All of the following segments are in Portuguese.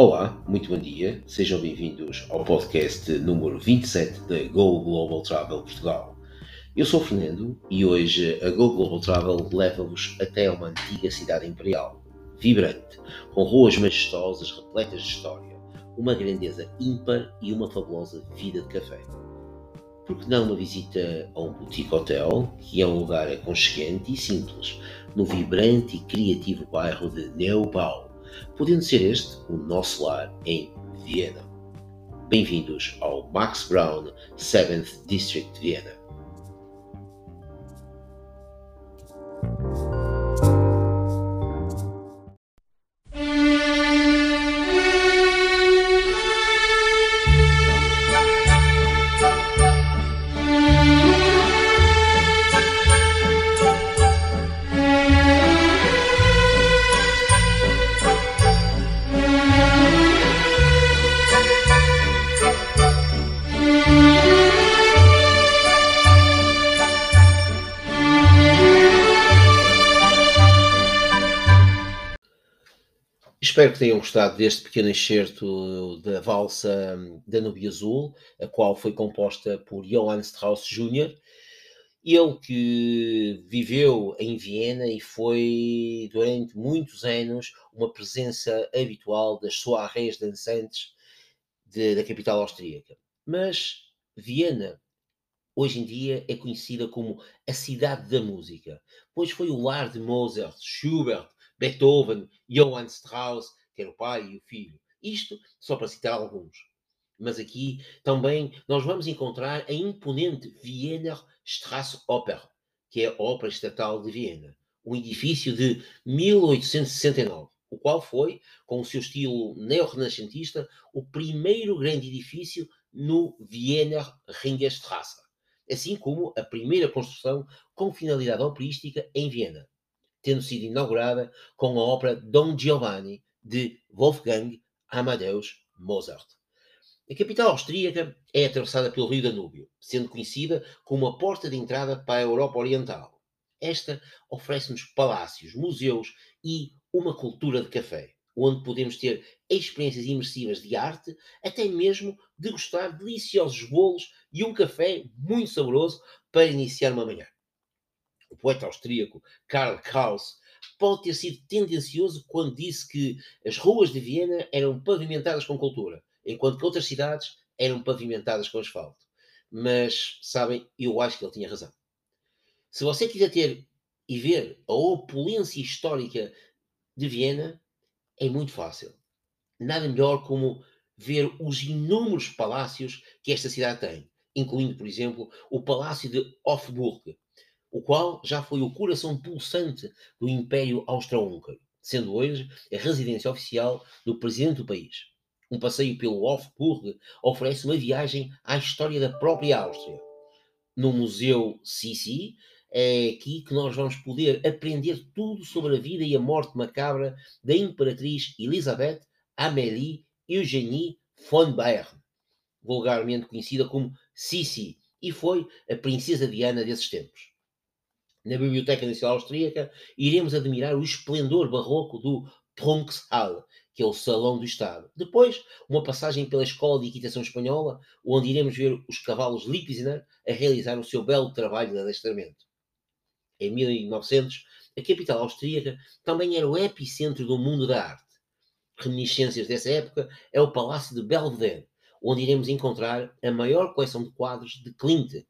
Olá, muito bom dia, sejam bem-vindos ao podcast número 27 da Go Global Travel Portugal. Eu sou o Fernando e hoje a Go Global Travel leva-vos até uma antiga cidade imperial, vibrante, com ruas majestosas repletas de história, uma grandeza ímpar e uma fabulosa vida de café. Por que não uma visita a um boutique hotel, que é um lugar aconchegante e simples, no vibrante e criativo bairro de Neubau, podendo ser este o nosso lar em Viena. Bem-vindos ao Max Brown 7th District Viena. Espero que tenham gostado deste pequeno excerto da valsa Danúbio Azul, a qual foi composta por Johann Strauss Jr., ele que viveu em Viena e foi durante muitos anos uma presença habitual das soirées dançantes de, da capital austríaca. Mas Viena, hoje em dia, é conhecida como a cidade da música, pois foi o lar de Mozart, Schubert, Beethoven, Johann Strauss, era o pai e o filho. Isto só para citar alguns. Mas aqui também nós vamos encontrar a imponente Wiener Straßoper, que é a Ópera Estatal de Viena, um edifício de 1869, o qual foi, com o seu estilo neo-renascentista, o primeiro grande edifício no Wiener Ringerstraße, assim como a primeira construção com finalidade operística em Viena tendo sido inaugurada com a ópera Don Giovanni de Wolfgang Amadeus Mozart. A capital austríaca é atravessada pelo rio Danúbio, sendo conhecida como a porta de entrada para a Europa Oriental. Esta oferece-nos palácios, museus e uma cultura de café, onde podemos ter experiências imersivas de arte, até mesmo degustar deliciosos bolos e um café muito saboroso para iniciar uma manhã o poeta austríaco Karl Kraus, pode ter sido tendencioso quando disse que as ruas de Viena eram pavimentadas com cultura, enquanto que outras cidades eram pavimentadas com asfalto. Mas, sabem, eu acho que ele tinha razão. Se você quiser ter e ver a opulência histórica de Viena, é muito fácil. Nada melhor como ver os inúmeros palácios que esta cidade tem, incluindo, por exemplo, o Palácio de Hofburg, o qual já foi o coração pulsante do Império Austro-Húngaro, sendo hoje a residência oficial do presidente do país. Um passeio pelo Hofburg oferece uma viagem à história da própria Áustria. No Museu Sissi, é aqui que nós vamos poder aprender tudo sobre a vida e a morte macabra da Imperatriz Elizabeth Amélie Eugénie von Bayern, vulgarmente conhecida como Sissi, e foi a princesa Diana desses tempos na Biblioteca Nacional Austríaca, iremos admirar o esplendor barroco do Prunkshall, que é o Salão do Estado. Depois, uma passagem pela Escola de Equitação Espanhola, onde iremos ver os cavalos Lipizner a realizar o seu belo trabalho de adestramento. Em 1900, a capital austríaca também era o epicentro do mundo da arte. Reminiscências dessa época é o Palácio de Belvedere, onde iremos encontrar a maior coleção de quadros de Klimt,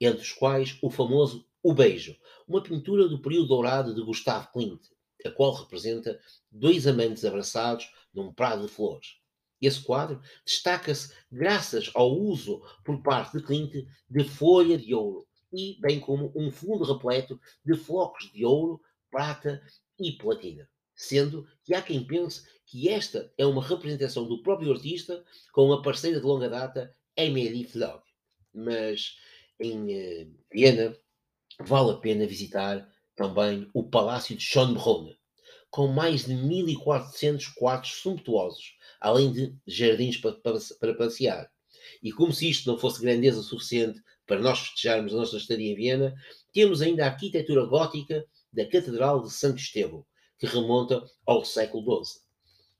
entre os quais o famoso o Beijo, uma pintura do período dourado de Gustave Klimt, a qual representa dois amantes abraçados num prado de flores. Esse quadro destaca-se graças ao uso por parte de Klimt de folha de ouro e bem como um fundo repleto de flocos de ouro, prata e platina. Sendo que há quem pense que esta é uma representação do próprio artista com a parceira de longa data, Amélie Flog. Mas em uh, Viena, vale a pena visitar também o Palácio de Schönbrunn, com mais de 1400 quartos sumptuosos, além de jardins para, para, para passear. E como se isto não fosse grandeza suficiente para nós festejarmos a nossa estadia em Viena, temos ainda a arquitetura gótica da Catedral de Santo Estevão, que remonta ao século XII.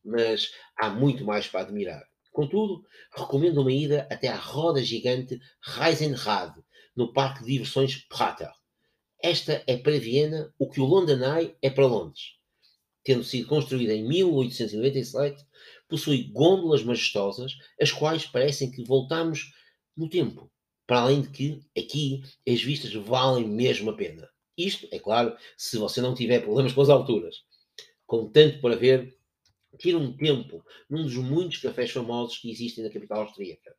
mas há muito mais para admirar. Contudo, recomendo uma ida até à roda gigante Reisenrad, no parque de diversões Prater. Esta é para Viena o que o London Eye é para Londres. Tendo sido construída em 1897, possui gôndolas majestosas, as quais parecem que voltamos no tempo. Para além de que, aqui, as vistas valem mesmo a pena. Isto, é claro, se você não tiver problemas com as alturas. Contanto para ver, tira um tempo num dos muitos cafés famosos que existem na capital austríaca.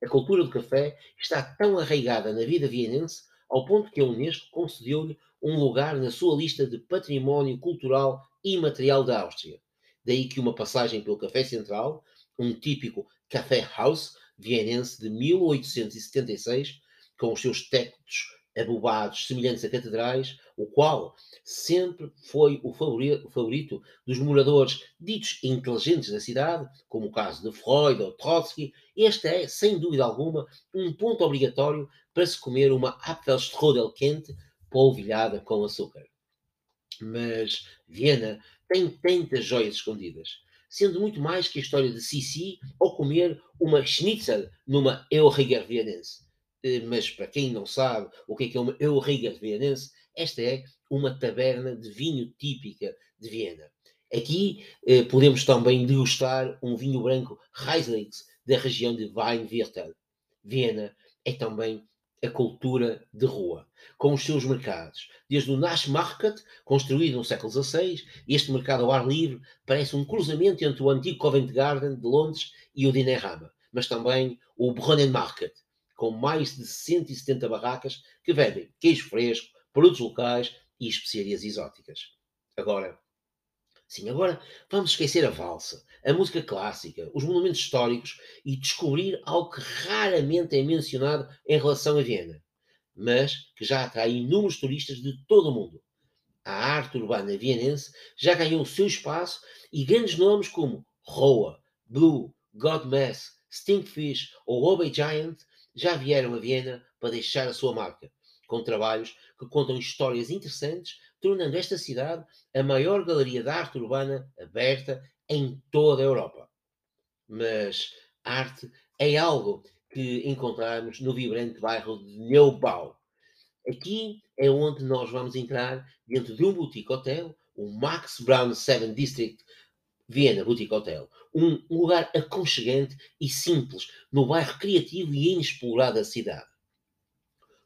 A cultura do café está tão arraigada na vida vienense ao ponto que a Unesco concedeu-lhe um lugar na sua lista de património cultural imaterial da Áustria. Daí que uma passagem pelo Café Central, um típico café house vienense de 1876, com os seus tetos abobados semelhantes a catedrais, o qual sempre foi o favorito dos moradores ditos inteligentes da cidade, como o caso de Freud ou Trotsky, este é, sem dúvida alguma, um ponto obrigatório para se comer uma Apfelstrudel quente polvilhada com açúcar. Mas Viena tem tantas joias escondidas, sendo muito mais que a história de Sissi ou comer uma schnitzel numa Euriger vienense. Eh, mas para quem não sabe o que é, que é uma Euriger vienense, esta é uma taberna de vinho típica de Viena. Aqui eh, podemos também degustar um vinho branco Rieslings da região de Weinviertel. Viena é também a cultura de rua, com os seus mercados. Desde o Naschmarkt, construído no século XVI, este mercado ao ar livre parece um cruzamento entre o antigo Covent Garden de Londres e o Dinerama, mas também o Brunnenmarkt, com mais de 170 barracas que vendem queijo fresco, produtos locais e especiarias exóticas. Agora, sim, agora vamos esquecer a valsa, a música clássica, os monumentos históricos e descobrir algo que raramente é mencionado em relação a Viena, mas que já atrai inúmeros turistas de todo o mundo. A arte urbana vienense já ganhou o seu espaço e grandes nomes como Roa, Blue, Godmess, Stinkfish ou Obey Giant já vieram a Viena para deixar a sua marca, com trabalhos que contam histórias interessantes, tornando esta cidade a maior galeria de arte urbana aberta em toda a Europa. Mas arte é algo que encontramos no vibrante bairro de Neubau. Aqui é onde nós vamos entrar dentro de um boutique hotel, o Max Brown 7 District Viena Boutique Hotel. Um lugar aconchegante e simples no bairro criativo e inexplorado da cidade.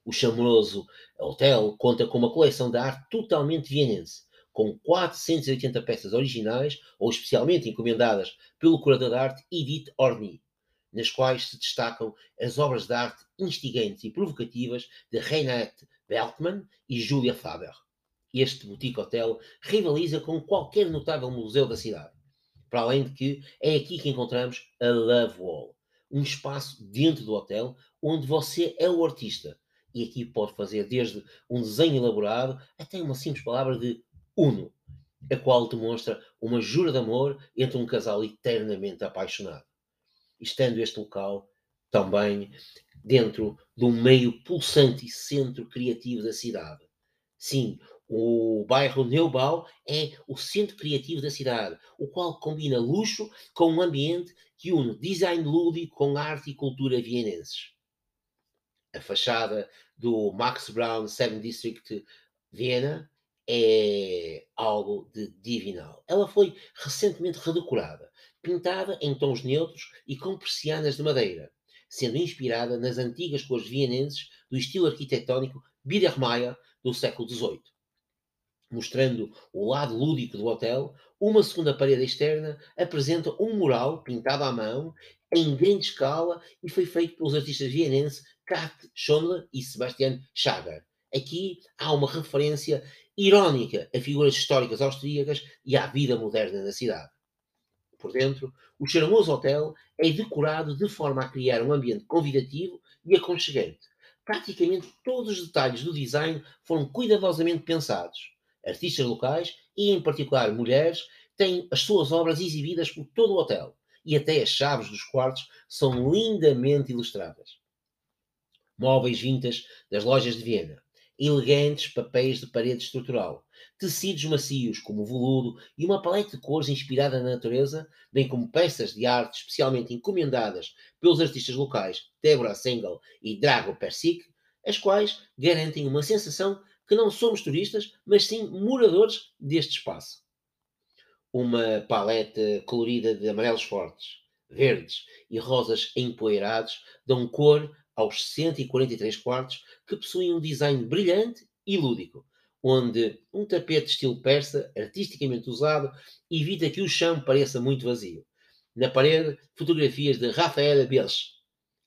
O chamoroso hotel conta com uma coleção de arte totalmente vienense, com 480 peças originais ou especialmente encomendadas pelo curador de arte Edith Orny, nas quais se destacam as obras de arte instigantes e provocativas de Reinhard Beltmann e Julia Faber. Este boutique hotel rivaliza com qualquer notável museu da cidade. Para além de que é aqui que encontramos a Love Wall, um espaço dentro do hotel onde você é o artista. E aqui pode fazer desde um desenho elaborado até uma simples palavra de uno, a qual demonstra uma jura de amor entre um casal eternamente apaixonado. Estando este local também dentro de um meio pulsante e centro criativo da cidade. Sim, o bairro Neubau é o centro criativo da cidade, o qual combina luxo com um ambiente que une design lúdico com arte e cultura vienenses. A fachada do Max Brown 7 District Viena é algo de divinal. Ela foi recentemente redecorada, pintada em tons neutros e com persianas de madeira, sendo inspirada nas antigas cores vienenses do estilo arquitetónico Biedermeier do século XVIII. Mostrando o lado lúdico do hotel, uma segunda parede externa apresenta um mural pintado à mão em grande escala e foi feito pelos artistas vienenses Kat Schonler e Sebastian Schager. Aqui há uma referência irónica a figuras históricas austríacas e à vida moderna na cidade. Por dentro, o charmoso hotel é decorado de forma a criar um ambiente convidativo e aconchegante. Praticamente todos os detalhes do design foram cuidadosamente pensados. Artistas locais, e em particular mulheres, têm as suas obras exibidas por todo o hotel. E até as chaves dos quartos são lindamente ilustradas. Móveis vintas das lojas de Viena. Elegantes papéis de parede estrutural, tecidos macios como o veludo e uma paleta de cores inspirada na natureza, bem como peças de arte especialmente encomendadas pelos artistas locais Deborah Sengel e Drago Persic, as quais garantem uma sensação que não somos turistas, mas sim moradores deste espaço. Uma paleta colorida de amarelos fortes, verdes e rosas empoeirados dão cor aos 143 quartos que possuem um design brilhante e lúdico, onde um tapete estilo persa, artisticamente usado, evita que o chão pareça muito vazio. Na parede, fotografias de Rafael Belch,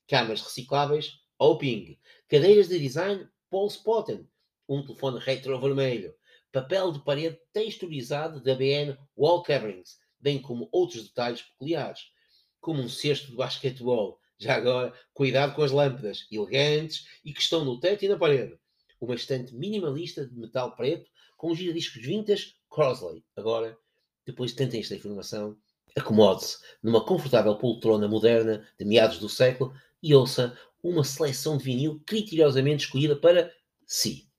câmaras recicláveis ou ping, cadeiras de design Paul Spotten, um telefone retro vermelho, papel de parede texturizado da BN Wall Coverings, bem como outros detalhes peculiares, como um cesto de basquetebol. Já agora, cuidado com as lâmpadas, elegantes e que estão no teto e na parede. Uma estante minimalista de metal preto com giradiscos vintage Crosley. Agora, depois de tanta esta informação, acomode-se numa confortável poltrona moderna de meados do século e ouça uma seleção de vinil criteriosamente escolhida para si.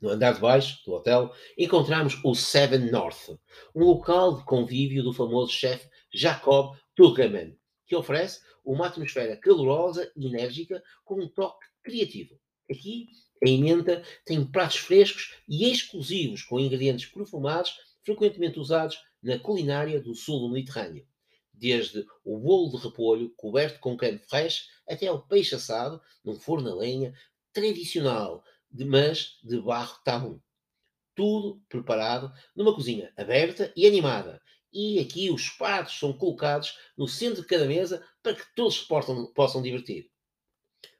No andar de baixo do hotel, encontramos o Seven North, um local de convívio do famoso chefe Jacob Tuckerman, que oferece uma atmosfera calorosa e enérgica com um toque criativo. Aqui, a emenda tem pratos frescos e exclusivos com ingredientes perfumados frequentemente usados na culinária do sul do Mediterrâneo. Desde o bolo de repolho coberto com creme fraiche até o peixe assado num forno a lenha tradicional mas de barro tabu. Tudo preparado numa cozinha aberta e animada. E aqui os pratos são colocados no centro de cada mesa para que todos se possam, possam divertir.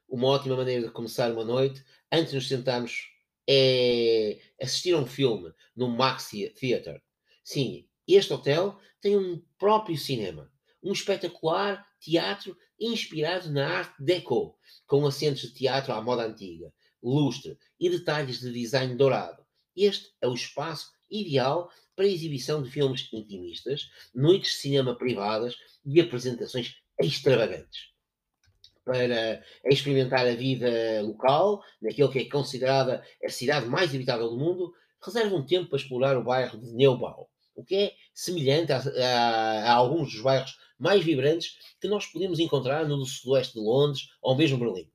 Uma ótima maneira de começar uma noite, antes de nos sentarmos, é assistir a um filme no Maxi Theater. Sim, este hotel tem um próprio cinema, um espetacular teatro inspirado na arte deco, com assentos de teatro à moda antiga lustre e detalhes de design dourado. Este é o espaço ideal para a exibição de filmes intimistas, noites de cinema privadas e apresentações extravagantes. Para experimentar a vida local, naquele que é considerada a cidade mais habitável do mundo, reserve um tempo para explorar o bairro de Neubau, o que é semelhante a, a, a alguns dos bairros mais vibrantes que nós podemos encontrar no sudoeste de Londres ou mesmo Berlim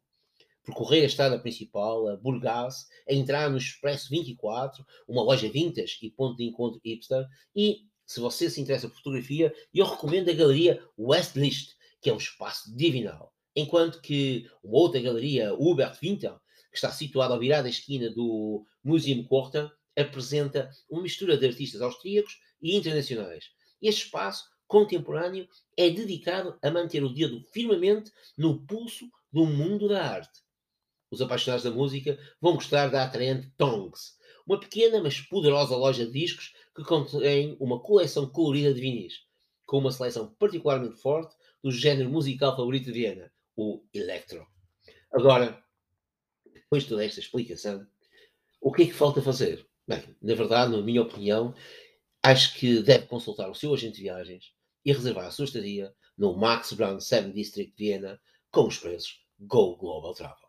percorrer a estrada principal, a Burgas, a entrar no Expresso 24, uma loja vintage e ponto de encontro hipster, e, se você se interessa por fotografia, eu recomendo a galeria Westlist, que é um espaço divinal. Enquanto que uma outra galeria, Hubert Winter, que está situada ao virar da esquina do Museum Quarter, apresenta uma mistura de artistas austríacos e internacionais. Este espaço contemporâneo é dedicado a manter o dedo firmemente no pulso do mundo da arte os apaixonados da música vão gostar da atraente Tongs, uma pequena mas poderosa loja de discos que contém uma coleção colorida de vinis, com uma seleção particularmente forte do género musical favorito de Viena, o Electro. Agora, depois de toda esta explicação, o que é que falta fazer? Bem, na verdade, na minha opinião, acho que deve consultar o seu agente de viagens e reservar a sua estadia no Max Brown 7 District Viena com os preços Go Global Travel.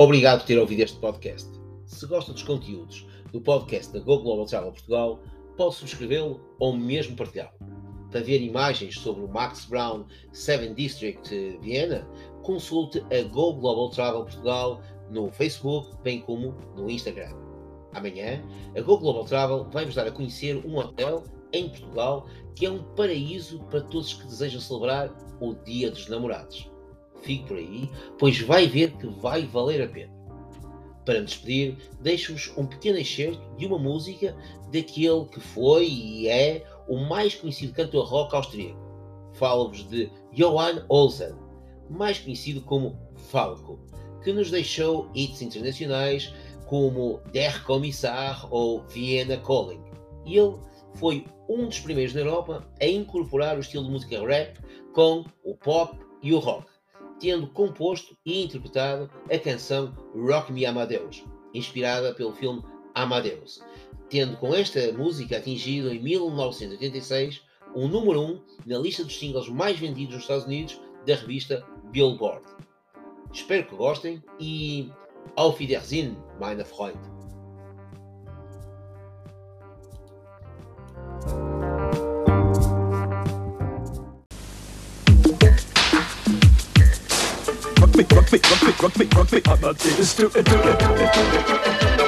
Obrigado por ter ouvido este podcast. Se gosta dos conteúdos do podcast da Go Global Travel Portugal, pode subscrevê-lo ou mesmo partilhá-lo. Para ver imagens sobre o Max Brown 7 District Viena, consulte a Go Global Travel Portugal no Facebook, bem como no Instagram. Amanhã, a Go Global Travel vai-vos dar a conhecer um hotel em Portugal que é um paraíso para todos que desejam celebrar o Dia dos Namorados fique por aí, pois vai ver que vai valer a pena. Para me despedir, deixo-vos um pequeno excerto de uma música daquele que foi e é o mais conhecido cantor rock austríaco. Falo-vos de Johann Olsen, mais conhecido como Falco, que nos deixou hits internacionais como Der Kommissar ou Vienna Calling. E ele foi um dos primeiros na Europa a incorporar o estilo de música rap com o pop e o rock tendo composto e interpretado a canção Rock Me Amadeus, inspirada pelo filme Amadeus, tendo com esta música atingido em 1986 um número 1 um na lista dos singles mais vendidos nos Estados Unidos da revista Billboard. Espero que gostem e auf Wiedersehen, meine Freunde. rock me, rock me, rock me, rock me, rock me. I'm not here to do it, do it, do it.